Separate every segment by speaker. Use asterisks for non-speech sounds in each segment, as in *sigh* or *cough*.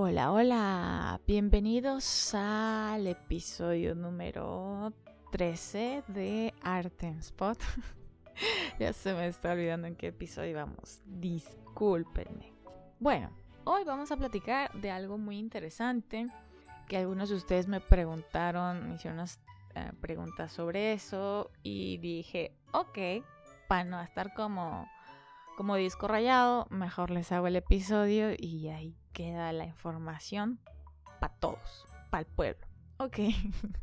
Speaker 1: Hola, hola, bienvenidos al episodio número 13 de Art Spot. *laughs* ya se me está olvidando en qué episodio vamos, discúlpenme. Bueno, hoy vamos a platicar de algo muy interesante que algunos de ustedes me preguntaron, me hicieron unas eh, preguntas sobre eso y dije, ok, para no estar como, como disco rayado, mejor les hago el episodio y ahí queda la información para todos, para el pueblo. Ok.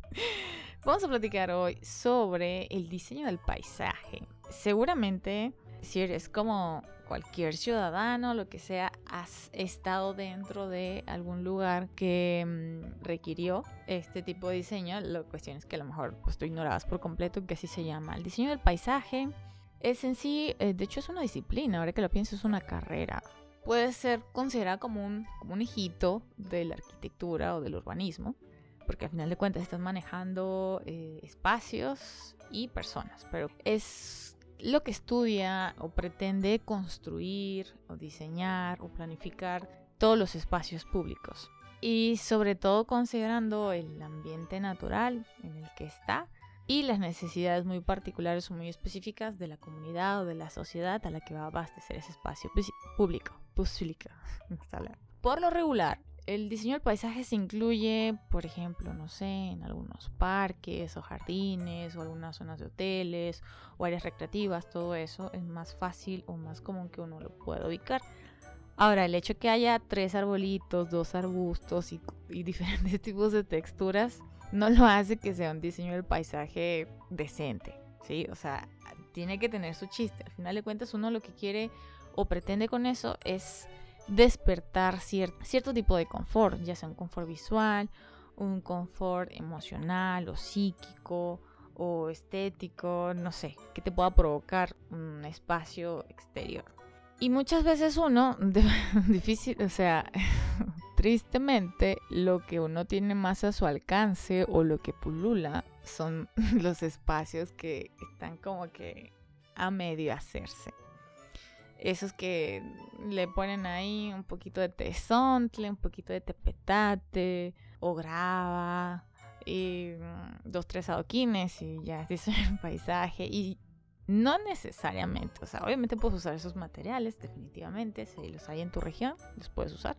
Speaker 1: *laughs* Vamos a platicar hoy sobre el diseño del paisaje. Seguramente, si eres como cualquier ciudadano, lo que sea, has estado dentro de algún lugar que mm, requirió este tipo de diseño. La cuestión es que a lo mejor pues, tú ignorabas por completo que así se llama. El diseño del paisaje es en sí, eh, de hecho es una disciplina, ahora que lo pienso es una carrera puede ser considerada como un, como un hijito de la arquitectura o del urbanismo, porque al final de cuentas estás manejando eh, espacios y personas, pero es lo que estudia o pretende construir o diseñar o planificar todos los espacios públicos. Y sobre todo considerando el ambiente natural en el que está y las necesidades muy particulares o muy específicas de la comunidad o de la sociedad a la que va a abastecer ese espacio público. *laughs* Por lo regular, el diseño del paisaje se incluye, por ejemplo, no sé, en algunos parques o jardines o algunas zonas de hoteles o áreas recreativas, todo eso es más fácil o más común que uno lo pueda ubicar. Ahora, el hecho que haya tres arbolitos, dos arbustos y, y *laughs* diferentes tipos de texturas no lo hace que sea un diseño del paisaje decente, ¿sí? O sea, tiene que tener su chiste. Al final de cuentas, uno lo que quiere o pretende con eso es despertar cierto tipo de confort, ya sea un confort visual, un confort emocional o psíquico o estético, no sé, que te pueda provocar un espacio exterior. Y muchas veces uno, *laughs* difícil, o sea, *laughs* tristemente, lo que uno tiene más a su alcance o lo que pulula son *laughs* los espacios que están como que a medio hacerse. Esos que le ponen ahí un poquito de tesontle, un poquito de tepetate o grava y mm, dos, tres adoquines y ya *laughs* es el paisaje y no necesariamente, o sea, obviamente puedes usar esos materiales, definitivamente, si los hay en tu región, los puedes usar,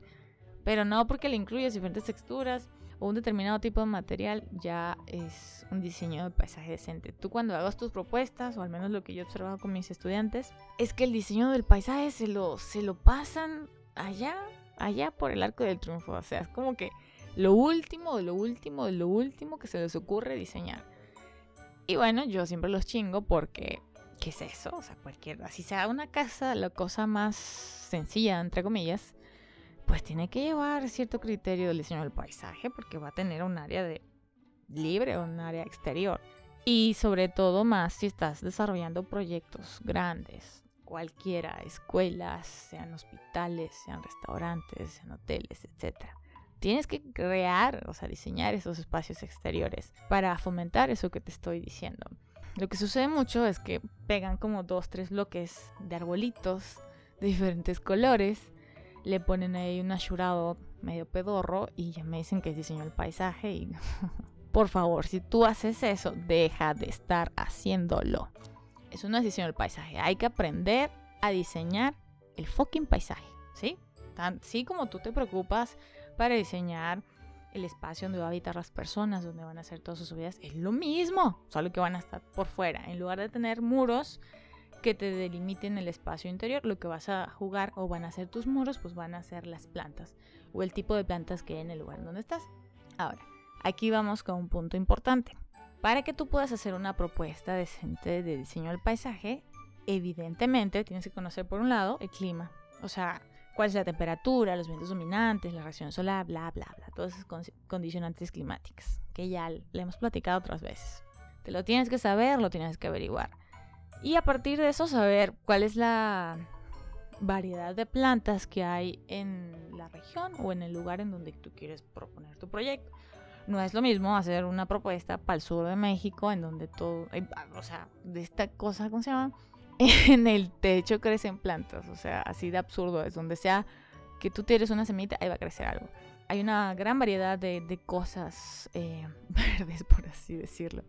Speaker 1: pero no porque le incluyes diferentes texturas, o un determinado tipo de material ya es un diseño de paisaje decente. Tú cuando hagas tus propuestas, o al menos lo que yo he observado con mis estudiantes, es que el diseño del paisaje se lo, se lo pasan allá, allá por el arco del triunfo. O sea, es como que lo último, lo último, lo último que se les ocurre diseñar. Y bueno, yo siempre los chingo porque, ¿qué es eso? O sea, cualquier, así sea una casa, la cosa más sencilla, entre comillas, pues tiene que llevar cierto criterio del diseño del paisaje porque va a tener un área de libre o un área exterior. Y sobre todo más si estás desarrollando proyectos grandes, cualquiera, escuelas, sean hospitales, sean restaurantes, sean hoteles, etc. Tienes que crear, o sea, diseñar esos espacios exteriores para fomentar eso que te estoy diciendo. Lo que sucede mucho es que pegan como dos, tres bloques de arbolitos de diferentes colores le ponen ahí un ashurado medio pedorro y ya me dicen que es diseño del paisaje y *laughs* por favor, si tú haces eso, deja de estar haciéndolo. Eso no es diseño del paisaje, hay que aprender a diseñar el fucking paisaje, ¿sí? Tan, sí como tú te preocupas para diseñar el espacio donde va a habitar las personas, donde van a hacer todas sus vidas, es lo mismo, solo que van a estar por fuera. En lugar de tener muros, que te delimiten el espacio interior, lo que vas a jugar o van a ser tus muros, pues van a ser las plantas o el tipo de plantas que hay en el lugar donde estás. Ahora, aquí vamos con un punto importante. Para que tú puedas hacer una propuesta decente de diseño del paisaje, evidentemente tienes que conocer por un lado el clima, o sea, cuál es la temperatura, los vientos dominantes, la radiación solar, bla, bla, bla, todas esas condicionantes climáticas, que ya le hemos platicado otras veces. Te lo tienes que saber, lo tienes que averiguar. Y a partir de eso saber cuál es la variedad de plantas que hay en la región o en el lugar en donde tú quieres proponer tu proyecto. No es lo mismo hacer una propuesta para el sur de México en donde todo, o sea, de esta cosa, ¿cómo se llama? *laughs* En el techo crecen plantas, o sea, así de absurdo es, donde sea que tú tienes una semita, ahí va a crecer algo. hay una gran variedad de, cosas eh, *laughs* verdes, por así decirlo.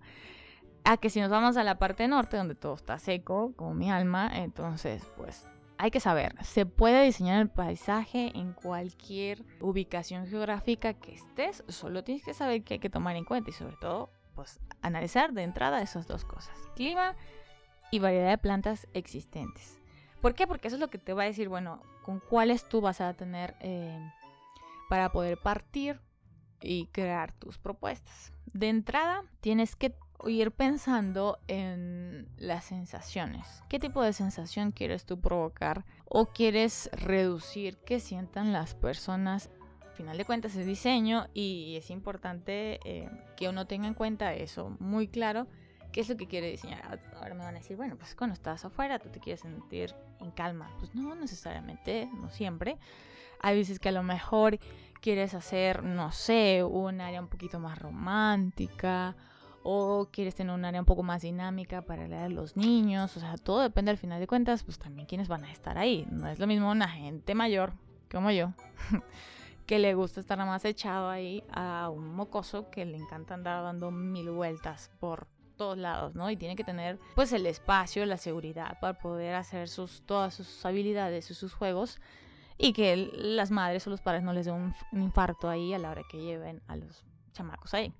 Speaker 1: A que si nos vamos a la parte norte, donde todo está seco, como mi alma, entonces, pues hay que saber, se puede diseñar el paisaje en cualquier ubicación geográfica que estés, solo tienes que saber qué hay que tomar en cuenta y sobre todo, pues analizar de entrada esas dos cosas, clima y variedad de plantas existentes. ¿Por qué? Porque eso es lo que te va a decir, bueno, con cuáles tú vas a tener eh, para poder partir y crear tus propuestas. De entrada, tienes que ir pensando en las sensaciones. ¿Qué tipo de sensación quieres tú provocar o quieres reducir que sientan las personas? Al final de cuentas es diseño y es importante eh, que uno tenga en cuenta eso muy claro. ¿Qué es lo que quiere diseñar? Ahora me van a decir, bueno, pues cuando estás afuera tú te quieres sentir en calma. Pues no necesariamente, no siempre. Hay veces que a lo mejor quieres hacer, no sé, un área un poquito más romántica o quieres tener un área un poco más dinámica para leer a los niños, o sea, todo depende al final de cuentas, pues también quiénes van a estar ahí. No es lo mismo una gente mayor como yo, *laughs* que le gusta estar más echado ahí a un mocoso que le encanta andar dando mil vueltas por todos lados, ¿no? Y tiene que tener pues el espacio, la seguridad para poder hacer sus, todas sus habilidades y sus juegos y que las madres o los padres no les den un infarto ahí a la hora que lleven a los chamacos ahí.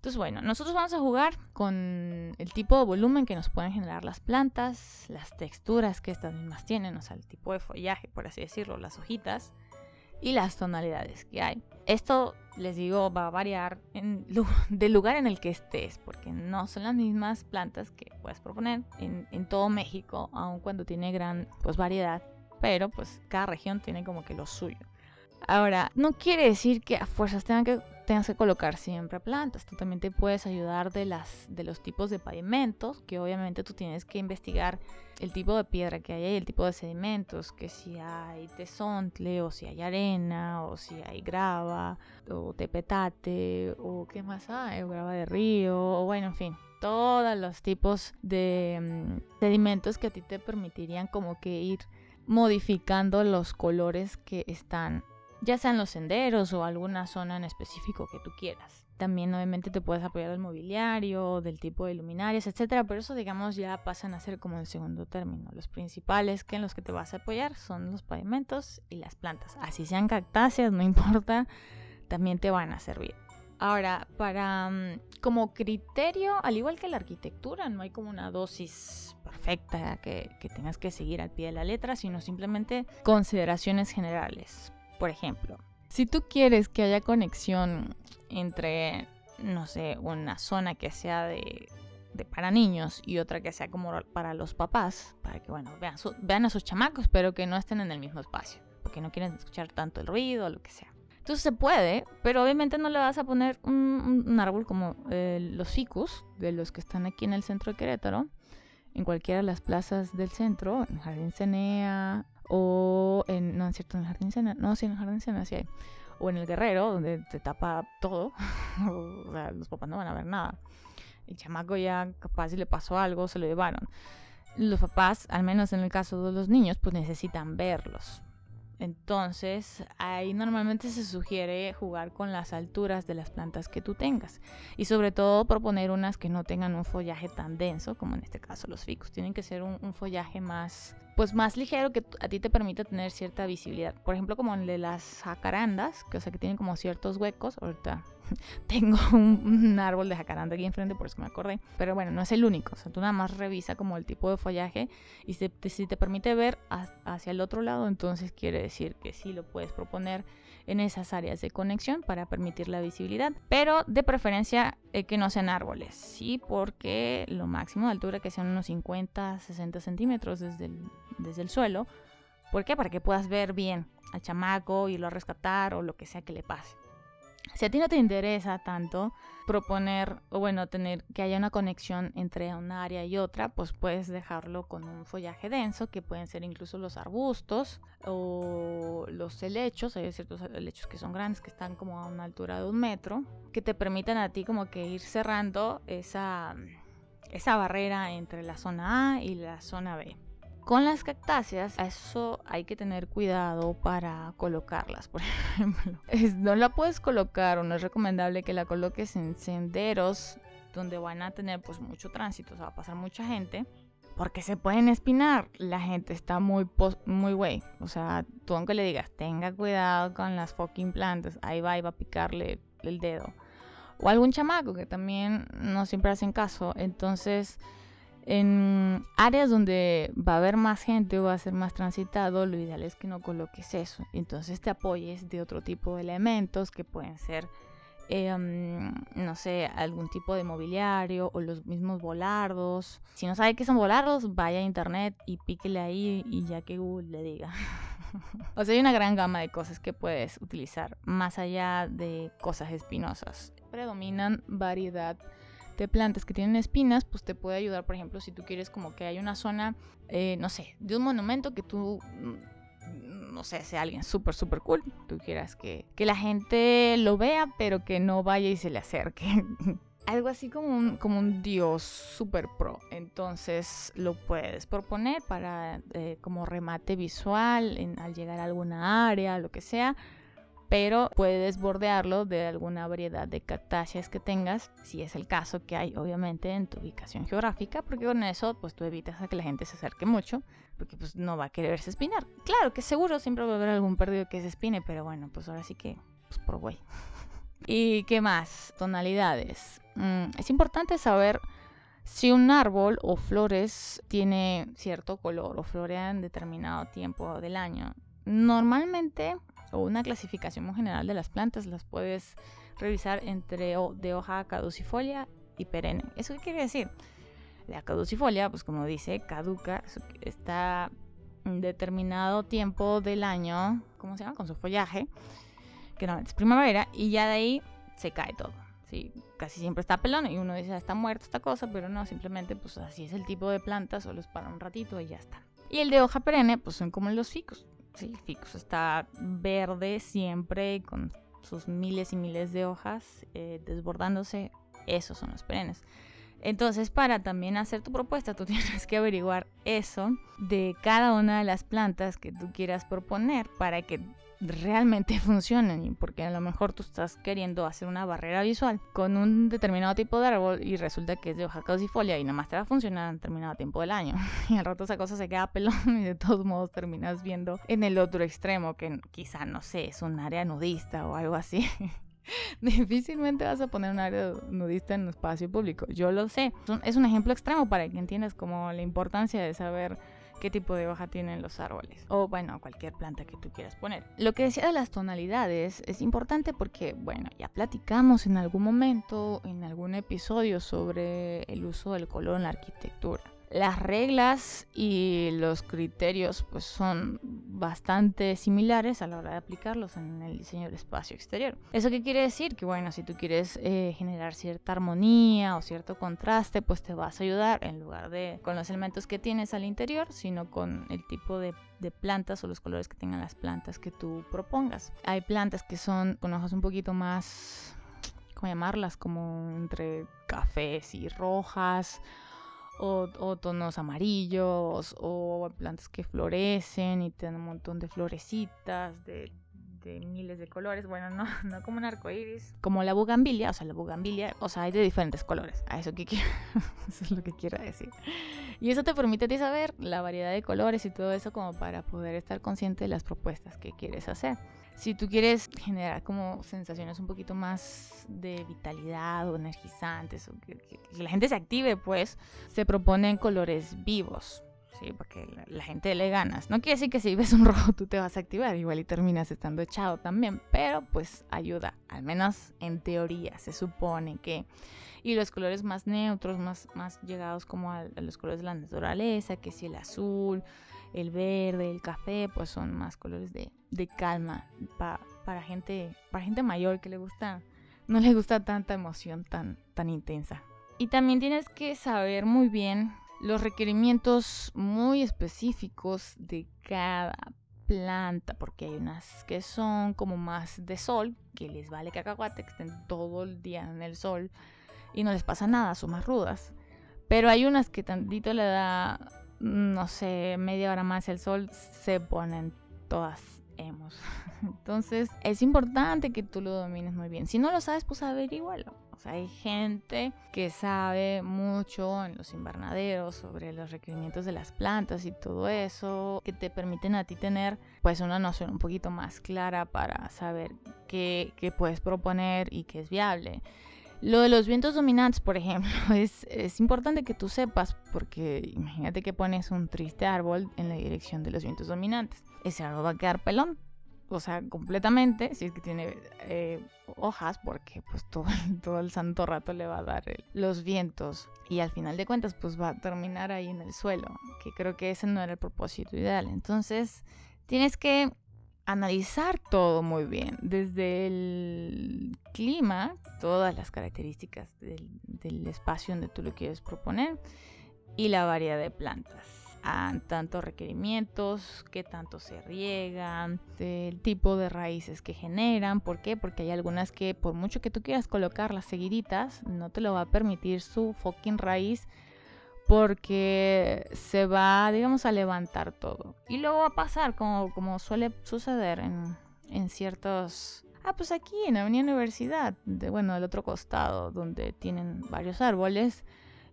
Speaker 1: Entonces, bueno, nosotros vamos a jugar con el tipo de volumen que nos pueden generar las plantas, las texturas que estas mismas tienen, o sea, el tipo de follaje, por así decirlo, las hojitas y las tonalidades que hay. Esto, les digo, va a variar en, *laughs* del lugar en el que estés, porque no son las mismas plantas que puedes proponer en, en todo México, aun cuando tiene gran pues, variedad, pero pues cada región tiene como que lo suyo. Ahora, no quiere decir que a fuerzas tengan que, tengas que colocar siempre plantas. Tú también te puedes ayudar de, las, de los tipos de pavimentos, que obviamente tú tienes que investigar el tipo de piedra que hay el tipo de sedimentos, que si hay tesontle, o si hay arena, o si hay grava, o tepetate, o qué más hay, o grava de río, o bueno, en fin, todos los tipos de mm, sedimentos que a ti te permitirían como que ir modificando los colores que están ya sean los senderos o alguna zona en específico que tú quieras. También obviamente te puedes apoyar del mobiliario, del tipo de luminarias, etcétera, pero eso digamos ya pasan a ser como el segundo término. Los principales que en los que te vas a apoyar son los pavimentos y las plantas. Así sean cactáceas, no *laughs* importa, también te van a servir. Ahora, para mm, como criterio, al igual que la arquitectura, no hay como una dosis perfecta que, que tengas que seguir al pie de la letra, sino simplemente consideraciones generales. Por ejemplo, si tú quieres que haya conexión entre, no sé, una zona que sea de, para niños y otra que sea como para los papás, para que, bueno, vean, a sus chamacos, pero que no estén en el mismo espacio, porque no quieren escuchar tanto el ruido o lo que sea. Entonces se puede, pero obviamente no le vas a poner un, árbol como eh, los ficus, de los que están aquí en el centro de Querétaro, en cualquiera de las plazas del centro, en Jardín Cenea, o en, no es cierto, en el Jardín no, sí, en el Jardín sí hay, o en el Guerrero, donde te tapa todo, *laughs* o sea, los papás no van a ver nada. El chamaco ya capaz si le pasó algo, se lo llevaron. Los papás, al menos en el caso de los niños, pues necesitan verlos. Entonces, ahí normalmente se sugiere jugar con las alturas de las plantas que tú tengas y sobre todo proponer unas que no tengan un follaje tan denso, como en este caso los ficus. Tienen que ser un, follaje más, pues más ligero que a ti te permita tener cierta visibilidad. Por ejemplo, como el de las jacarandas, que o sea que tienen como ciertos huecos. Ahorita *laughs* tengo un, árbol de jacaranda aquí enfrente, por eso me acordé. Pero bueno, no es el único. O sea, tú nada más revisa como el tipo de follaje y si te permite ver hacia el otro lado, entonces quiere decir que sí lo puedes proponer en esas áreas de conexión para permitir la visibilidad, pero de preferencia eh, que no sean árboles, sí, porque lo máximo de altura que sean unos 50, 60 centímetros desde el, desde el suelo. ¿Por qué? Para que puedas ver bien al chamaco, irlo a rescatar o lo que sea que le pase. Si a ti no te interesa tanto proponer o bueno, tener que haya una conexión entre una área y otra, pues puedes dejarlo con un follaje denso, que pueden ser incluso los arbustos o los helechos, hay ciertos helechos que son grandes, que están como a una altura de un metro, que te permiten a ti como que ir cerrando esa, esa barrera entre la zona A y la zona B Con las cactáceas, eso hay que tener cuidado para colocarlas, por *laughs* ejemplo. no la puedes colocar o no es recomendable que la coloques en senderos donde van a tener pues mucho tránsito, o sea, va a pasar mucha gente porque se pueden espinar. La gente está muy, muy güey. O sea, tú aunque le digas, tenga cuidado con las fucking plantas, ahí va y va a picarle el dedo. O algún chamaco que también no siempre hacen caso. Entonces, en áreas donde va a haber más gente o va a ser más transitado, lo ideal es que no coloques eso. Entonces te apoyes de otro tipo de elementos que pueden ser Em, no sé, algún tipo de mobiliario o los mismos volardos. Si no sabe qué son volardos, vaya a internet y píquele ahí y ya que Google le diga. *laughs* o sea, hay una gran gama de cosas que puedes utilizar más allá de cosas espinosas. Predominan variedad plantas que tienen espinas, pues te puede ayudar, por ejemplo, si tú quieres como que hay una zona, eh, no sé, de un monumento que tú no sé, sea alguien súper, súper cool, tú quieras que, que la gente lo vea, pero que no vaya y se le acerque. *laughs* Algo así como un, como un dios super pro. Entonces lo puedes proponer para eh, como remate visual al llegar a alguna área, lo que sea pero puedes bordearlo de alguna variedad de cactáceas que tengas, si es el caso que hay obviamente en tu ubicación geográfica, porque con eso pues tú evitas a que la gente se acerque mucho, porque pues no va a quererse espinar. Claro que seguro siempre va a haber algún perdido que se espine, pero bueno, pues ahora sí que pues por güey. *laughs* ¿Y qué más? Tonalidades. Mm, es importante saber si un árbol o flores tiene cierto color o florea en determinado tiempo del año. Normalmente o una clasificación general de las plantas las puedes revisar entre de hoja caducifolia y perenne. ¿Eso qué quiere decir? La caducifolia, pues como dice, caduca, está en determinado tiempo del año, ¿cómo se llama? Con su follaje, que no es primavera, y ya de ahí se cae todo. Sí, casi siempre está pelón y uno dice, ah, está muerto esta cosa, pero no, simplemente pues así es el tipo de planta, solo es para un ratito y ya está. Y el de hoja perenne, pues son como los ficus, Sí, ficus está verde siempre con sus miles y miles de hojas eh, desbordándose. Esos son los perennes. Entonces, para también hacer tu propuesta, tú *laughs* tienes que averiguar eso de cada una de las plantas que tú quieras proponer para que realmente *laughs* funcionen, porque a lo mejor tú estás queriendo hacer una barrera visual con un determinado tipo de árbol y resulta que es de hoja caucifolia y nada más te va a funcionar en determinado tiempo del año. *laughs* Y al rato esa cosa se queda pelón *laughs* y de todos modos terminas viendo en el otro extremo que quizá, no sé, es un área nudista o algo así. Difícilmente vas a poner un área nudista en un espacio público. Yo lo sé. Es un ejemplo extremo para que entiendas como la importancia de saber qué tipo de hoja tienen los árboles o bueno, cualquier planta que tú quieras poner. Lo que decía de las tonalidades es importante porque bueno, ya platicamos en algún momento, en algún episodio sobre el uso del color en la arquitectura las reglas y los criterios pues son bastante similares a la hora de aplicarlos en el diseño del espacio exterior. ¿Eso qué quiere decir? Que bueno, si tú quieres eh, generar cierta armonía o cierto contraste, pues te vas a ayudar en lugar de con los elementos que tienes al interior, sino con el tipo de, de plantas o los colores que tengan las plantas que tú propongas. Hay plantas que son con hojas un poquito más, ¿cómo llamarlas? Como entre cafés y rojas o, tonos amarillos, o plantas que florecen y tienen un montón de florecitas de, miles de colores. Bueno, no, *laughs* no como un arco iris, como la bugambilia, o sea, la bugambilia, o sea, hay de diferentes colores. A eso, que *laughs* eso es lo que quiero decir. Y eso te permite ti saber la variedad de colores y todo eso, como para poder estar consciente de las propuestas que quieres hacer. Si tú quieres generar como sensaciones un poquito más de vitalidad o energizantes, o que, la gente se active, pues se proponen colores vivos. Sí, porque la, gente le ganas. No quiere decir que si ves un *laughs* rojo tú te vas a activar, igual y terminas estando echado también, pero pues ayuda, al menos en teoría, se supone que. Y los colores más neutros, más, más llegados como a, a los colores de la naturaleza, que si el azul, el verde, el café, pues son más colores de, calma para gente para gente mayor que le gusta no le gusta tanta emoción tan tan intensa. Y también tienes que saber muy bien los requerimientos muy específicos de cada planta, porque hay unas que son como más de sol, que les vale cacahuate, que estén todo el día en el sol y no les pasa nada, son más rudas. Pero hay unas que tantito le da no sé, media hora más el sol, se ponen todas hemos. *laughs* Entonces es importante que tú lo domines muy bien. Si no lo sabes, pues averígualo. O sea, hay gente que sabe mucho en los invernaderos sobre los requerimientos de las plantas y todo eso, que te permiten a ti tener pues una noción un poquito más clara para saber qué, qué puedes proponer y qué es viable. Lo de los vientos dominantes, por ejemplo, *laughs* es, es, importante que tú sepas, porque imagínate que pones un triste árbol en la dirección de los vientos dominantes. Ese árbol va a quedar pelón, o sea, completamente, si es que tiene eh, hojas, porque pues todo, *laughs* todo, el santo rato le va a dar los vientos. Y al final de cuentas, pues va a terminar ahí en el suelo, que creo que ese no era el propósito ideal. Entonces, tienes que analizar todo muy bien, desde el clima, todas las características del, espacio donde tú lo quieres proponer y la variedad de plantas. tantos requerimientos, qué tanto se riegan, el tipo de raíces que generan. ¿Por qué? Porque hay algunas que por mucho que tú quieras colocarlas seguiditas, no te lo va a permitir su fucking raíz porque se va, digamos, a levantar todo. Y luego va a pasar, como, como suele suceder en, en ciertos... Ah, pues aquí en la Universidad, de, bueno, del otro costado, donde tienen varios árboles.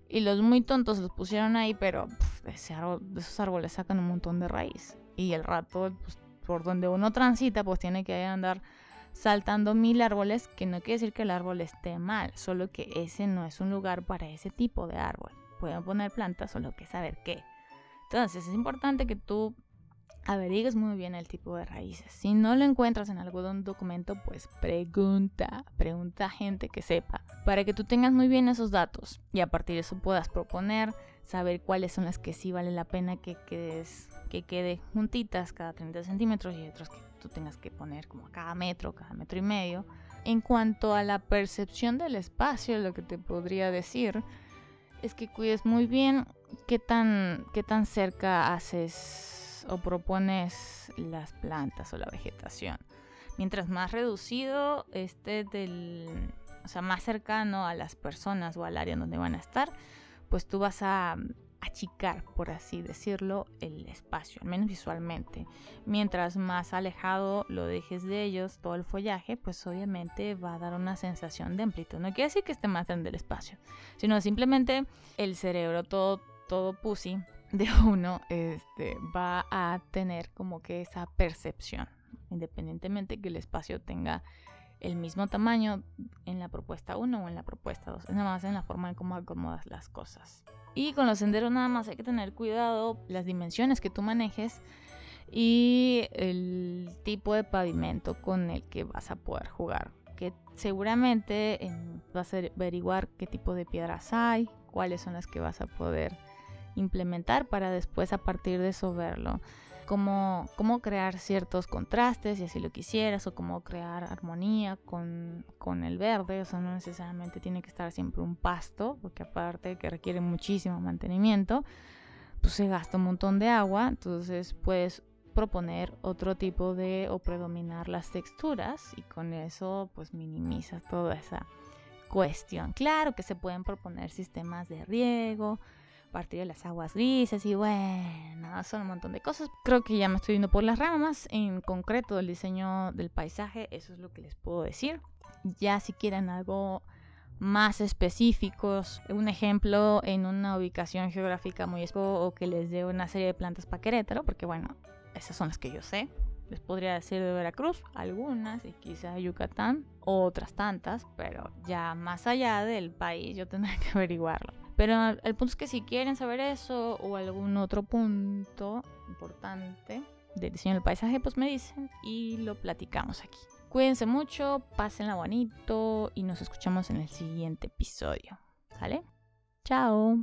Speaker 1: Y los muy tontos los pusieron ahí, pero ese árbol, esos árboles sacan un montón de raíz. Y el rato, pues, por donde uno transita, pues tiene que andar saltando mil árboles, que no quiere decir que el árbol esté mal, solo que ese no es un lugar para ese tipo de árbol pueden poner plantas, solo que saber qué. Entonces es importante que tú averigues muy bien el tipo de raíces. Si no lo encuentras en algún documento, pues pregunta, pregunta a gente que sepa, para que tú tengas muy bien esos datos y a partir de eso puedas proponer, saber cuáles son las que sí vale la pena que quedes, que quede juntitas cada 30 centímetros y otras que tú tengas que poner como cada metro, cada metro y medio. En cuanto a la percepción del espacio, lo que te podría decir es que cuides muy bien qué tan, qué tan cerca haces o propones las plantas o la vegetación. Mientras más reducido esté del, o sea, más cercano a las personas o al área donde van a estar, pues tú vas a achicar, por así decirlo, el espacio, al menos visualmente. Mientras más alejado lo dejes de ellos, todo el follaje, pues obviamente va a dar una sensación de amplitud. No quiere decir que esté más grande el espacio, sino simplemente el cerebro, todo, todo pussy *laughs* de uno, este, va a tener como que esa percepción, independientemente que el espacio tenga el mismo tamaño en la propuesta 1 o en la propuesta 2. Es nada más en la forma en cómo acomodas las cosas. Y con los senderos nada más hay que tener cuidado las dimensiones que tú manejes y el tipo de pavimento con el que vas a poder jugar. Que seguramente vas a averiguar qué tipo de piedras hay, cuáles son las que vas a poder implementar para después a partir de eso verlo cómo, cómo crear ciertos contrastes, si así lo quisieras, o cómo crear armonía con, con el verde. O sea, no necesariamente tiene que estar siempre un pasto, porque aparte que requiere muchísimo mantenimiento, pues se gasta un montón de agua. Entonces puedes proponer otro tipo de o predominar las texturas y con eso pues minimizas toda esa cuestión. Claro que se pueden proponer sistemas de riego, partir de las aguas grises y bueno, son un montón de cosas. Creo que ya me estoy yendo por las ramas. En concreto, el diseño del paisaje, eso es lo que les puedo decir. Ya si quieren algo más específicos, un ejemplo en una ubicación geográfica muy expo o que les dé una serie de plantas para Querétaro, porque bueno, esas son las que yo sé. Les podría decir de Veracruz, algunas, y quizá Yucatán, otras tantas, pero ya más allá del país yo tendré que *laughs* averiguarlo. Pero el punto es que si quieren saber eso o algún otro punto importante del diseño del paisaje, pues me dicen y lo platicamos aquí. Cuídense mucho, pásenla bonito y nos escuchamos en el siguiente episodio. ¿Sale? Chao.